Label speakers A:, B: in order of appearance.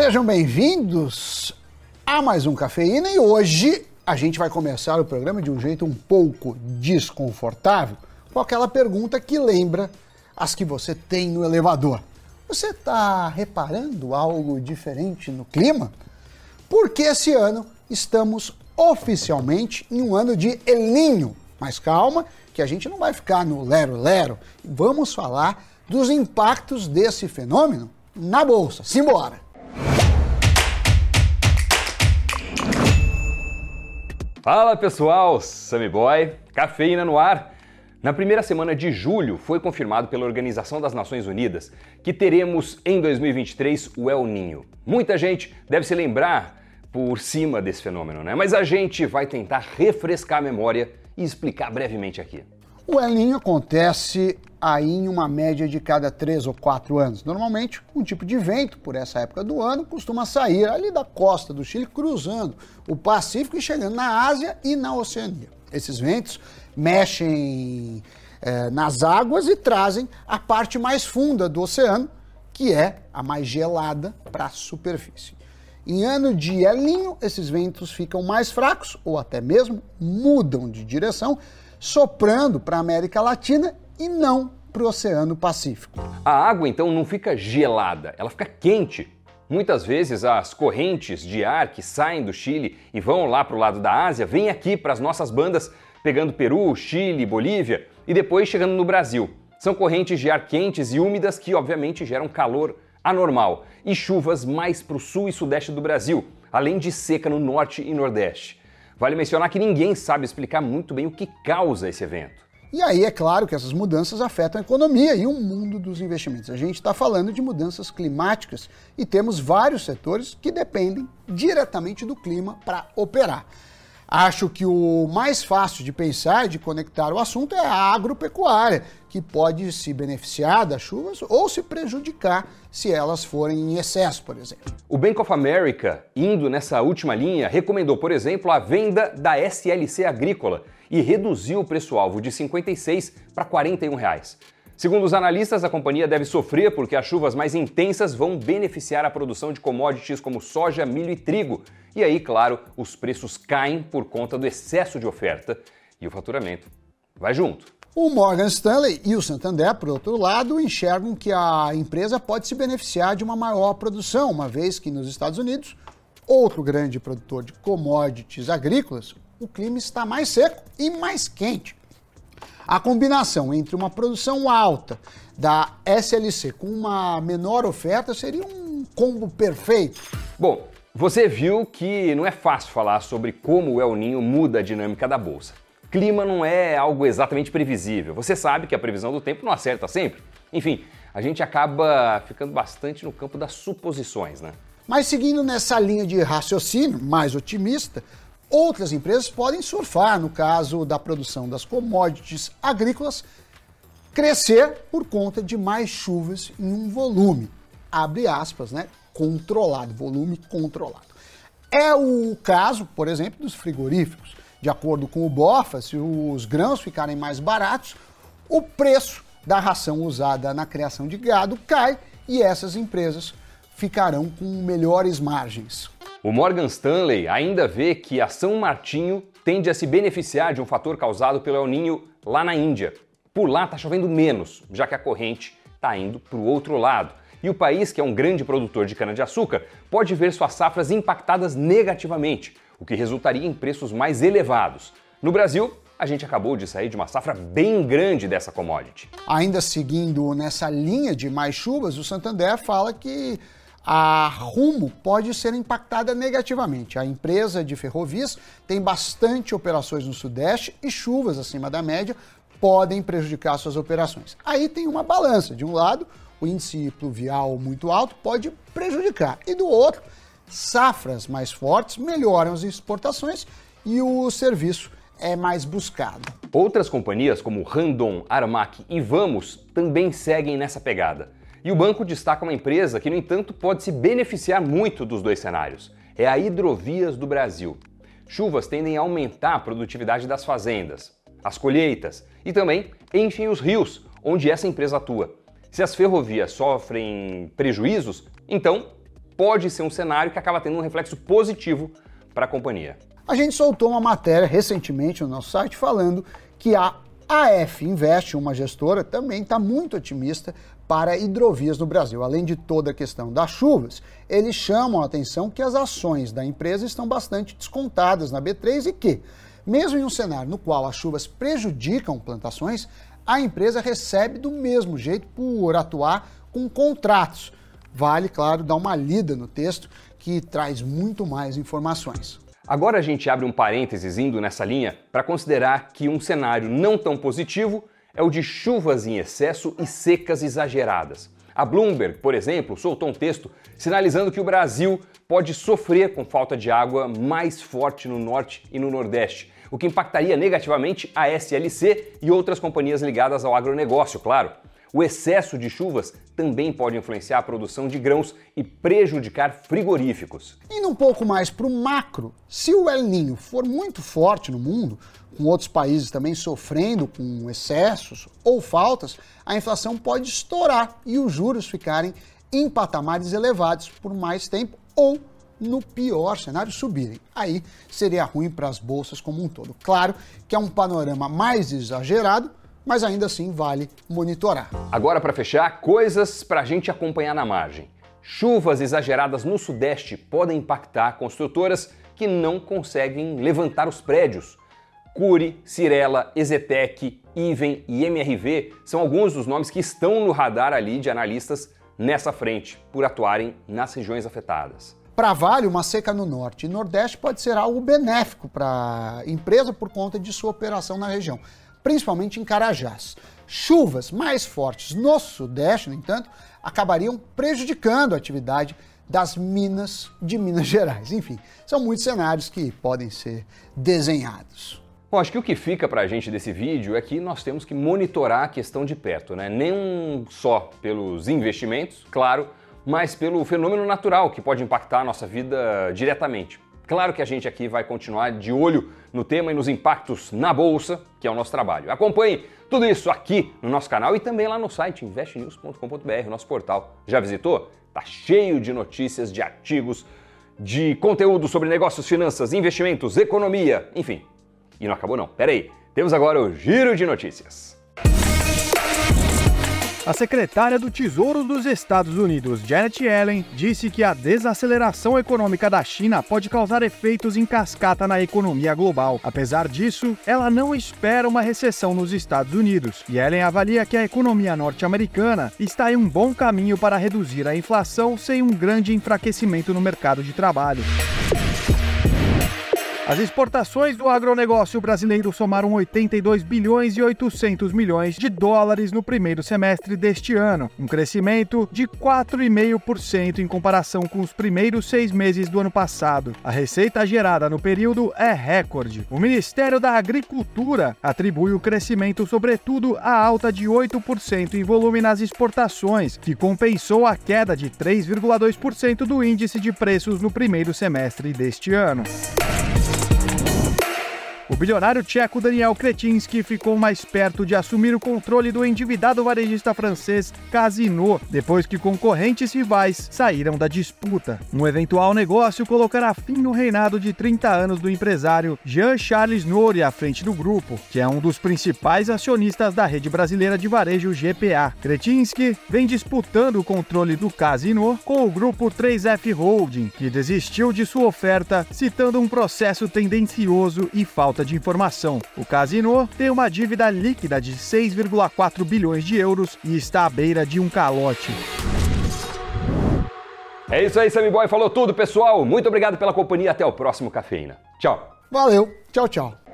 A: Sejam bem-vindos a mais um Cafeína e hoje a gente vai começar o programa de um jeito um pouco desconfortável com aquela pergunta que lembra as que você tem no elevador. Você está reparando algo diferente no clima? Porque esse ano estamos oficialmente em um ano de El Ninho. Mas calma, que a gente não vai ficar no lero-lero. Vamos falar dos impactos desse fenômeno na bolsa. Simbora!
B: Fala pessoal, Sammy Boy, cafeína no ar. Na primeira semana de julho foi confirmado pela Organização das Nações Unidas que teremos em 2023 o El Ninho. Muita gente deve se lembrar por cima desse fenômeno, né? Mas a gente vai tentar refrescar a memória e explicar brevemente aqui.
A: O El Ninho acontece aí em uma média de cada três ou quatro anos. Normalmente, um tipo de vento por essa época do ano costuma sair ali da costa do Chile, cruzando o Pacífico e chegando na Ásia e na Oceania. Esses ventos mexem é, nas águas e trazem a parte mais funda do oceano, que é a mais gelada, para a superfície. Em ano de El Ninho, esses ventos ficam mais fracos ou até mesmo mudam de direção, soprando para a América Latina e não para o Oceano Pacífico.
B: A água então não fica gelada, ela fica quente. Muitas vezes as correntes de ar que saem do Chile e vão lá para o lado da Ásia vêm aqui para as nossas bandas, pegando Peru, Chile, Bolívia e depois chegando no Brasil. São correntes de ar quentes e úmidas que, obviamente, geram calor anormal e chuvas mais para o sul e sudeste do Brasil, além de seca no norte e nordeste. Vale mencionar que ninguém sabe explicar muito bem o que causa esse evento.
A: E aí é claro que essas mudanças afetam a economia e o mundo dos investimentos. A gente está falando de mudanças climáticas e temos vários setores que dependem diretamente do clima para operar. Acho que o mais fácil de pensar e de conectar o assunto é a agropecuária, que pode se beneficiar das chuvas ou se prejudicar se elas forem em excesso, por exemplo.
B: O Bank of America, indo nessa última linha, recomendou, por exemplo, a venda da SLC Agrícola e reduziu o preço-alvo de 56 para 41 reais. Segundo os analistas, a companhia deve sofrer porque as chuvas mais intensas vão beneficiar a produção de commodities como soja, milho e trigo. E aí, claro, os preços caem por conta do excesso de oferta e o faturamento vai junto.
A: O Morgan Stanley e o Santander, por outro lado, enxergam que a empresa pode se beneficiar de uma maior produção, uma vez que nos Estados Unidos, outro grande produtor de commodities agrícolas, o clima está mais seco e mais quente. A combinação entre uma produção alta da SLC com uma menor oferta seria um combo perfeito.
B: Bom, você viu que não é fácil falar sobre como o El Ninho muda a dinâmica da bolsa. Clima não é algo exatamente previsível. Você sabe que a previsão do tempo não acerta sempre. Enfim, a gente acaba ficando bastante no campo das suposições, né?
A: Mas seguindo nessa linha de raciocínio mais otimista, Outras empresas podem surfar, no caso da produção das commodities agrícolas, crescer por conta de mais chuvas em um volume, abre aspas, né, controlado, volume controlado. É o caso, por exemplo, dos frigoríficos. De acordo com o BOFA, se os grãos ficarem mais baratos, o preço da ração usada na criação de gado cai e essas empresas ficarão com melhores margens.
B: O Morgan Stanley ainda vê que a São Martinho tende a se beneficiar de um fator causado pelo El Ninho lá na Índia. Por lá está chovendo menos, já que a corrente está indo para o outro lado. E o país, que é um grande produtor de cana-de-açúcar, pode ver suas safras impactadas negativamente, o que resultaria em preços mais elevados. No Brasil, a gente acabou de sair de uma safra bem grande dessa commodity.
A: Ainda seguindo nessa linha de mais chuvas, o Santander fala que a Rumo pode ser impactada negativamente. A empresa de ferrovias tem bastante operações no Sudeste e chuvas acima da média podem prejudicar suas operações. Aí tem uma balança. De um lado, o índice pluvial muito alto pode prejudicar, e do outro, safras mais fortes melhoram as exportações e o serviço é mais buscado.
B: Outras companhias como Randon, Armac e Vamos também seguem nessa pegada. E o banco destaca uma empresa que, no entanto, pode se beneficiar muito dos dois cenários. É a Hidrovias do Brasil. Chuvas tendem a aumentar a produtividade das fazendas, as colheitas e também enchem os rios, onde essa empresa atua. Se as ferrovias sofrem prejuízos, então pode ser um cenário que acaba tendo um reflexo positivo para a companhia.
A: A gente soltou uma matéria recentemente no nosso site falando que a AF Invest, uma gestora, também está muito otimista para hidrovias no Brasil. Além de toda a questão das chuvas, eles chamam a atenção que as ações da empresa estão bastante descontadas na B3 e que, mesmo em um cenário no qual as chuvas prejudicam plantações, a empresa recebe do mesmo jeito por atuar com contratos. Vale, claro, dar uma lida no texto que traz muito mais informações.
B: Agora a gente abre um parênteses indo nessa linha para considerar que um cenário não tão positivo é o de chuvas em excesso e secas exageradas. A Bloomberg, por exemplo, soltou um texto sinalizando que o Brasil pode sofrer com falta de água mais forte no norte e no nordeste, o que impactaria negativamente a SLC e outras companhias ligadas ao agronegócio, claro. O excesso de chuvas também pode influenciar a produção de grãos e prejudicar frigoríficos.
A: Indo um pouco mais para o macro, se o El Ninho for muito forte no mundo, com outros países também sofrendo com excessos ou faltas, a inflação pode estourar e os juros ficarem em patamares elevados por mais tempo ou no pior cenário, subirem. Aí seria ruim para as bolsas como um todo. Claro que é um panorama mais exagerado, mas ainda assim vale monitorar.
B: Agora, para fechar, coisas para a gente acompanhar na margem. Chuvas exageradas no Sudeste podem impactar construtoras que não conseguem levantar os prédios. Cury, Cirela, Ezetec, Iven e MRV são alguns dos nomes que estão no radar ali de analistas nessa frente, por atuarem nas regiões afetadas.
A: Para Vale, uma seca no norte e nordeste pode ser algo benéfico para a empresa por conta de sua operação na região, principalmente em Carajás. Chuvas mais fortes no sudeste, no entanto, acabariam prejudicando a atividade das minas de Minas Gerais. Enfim, são muitos cenários que podem ser desenhados.
B: Bom, acho que o que fica para a gente desse vídeo é que nós temos que monitorar a questão de perto, né? Nem só pelos investimentos, claro, mas pelo fenômeno natural que pode impactar a nossa vida diretamente. Claro que a gente aqui vai continuar de olho no tema e nos impactos na bolsa, que é o nosso trabalho. Acompanhe tudo isso aqui no nosso canal e também lá no site investnews.com.br, nosso portal. Já visitou? Tá cheio de notícias, de artigos, de conteúdo sobre negócios, finanças, investimentos, economia, enfim. E não acabou não. Pera aí. Temos agora o giro de notícias.
C: A secretária do Tesouro dos Estados Unidos, Janet Yellen, disse que a desaceleração econômica da China pode causar efeitos em cascata na economia global. Apesar disso, ela não espera uma recessão nos Estados Unidos. Yellen avalia que a economia norte-americana está em um bom caminho para reduzir a inflação sem um grande enfraquecimento no mercado de trabalho. As exportações do agronegócio brasileiro somaram 82 bilhões e 800 milhões de dólares no primeiro semestre deste ano, um crescimento de 4,5% em comparação com os primeiros seis meses do ano passado. A receita gerada no período é recorde. O Ministério da Agricultura atribui o crescimento, sobretudo, à alta de 8% em volume nas exportações, que compensou a queda de 3,2% do índice de preços no primeiro semestre deste ano. O bilionário tcheco Daniel Kretinsky ficou mais perto de assumir o controle do endividado varejista francês Casino, depois que concorrentes rivais saíram da disputa. Um eventual negócio colocará fim no reinado de 30 anos do empresário Jean-Charles Nouri à frente do grupo, que é um dos principais acionistas da rede brasileira de varejo GPA. Kretinsky vem disputando o controle do Casino com o grupo 3F Holding, que desistiu de sua oferta, citando um processo tendencioso e falta de informação. O Casino tem uma dívida líquida de 6,4 bilhões de euros e está à beira de um calote.
B: É isso aí, Sammy Boy falou tudo, pessoal. Muito obrigado pela companhia. Até o próximo Cafeína. Tchau.
A: Valeu. Tchau, tchau.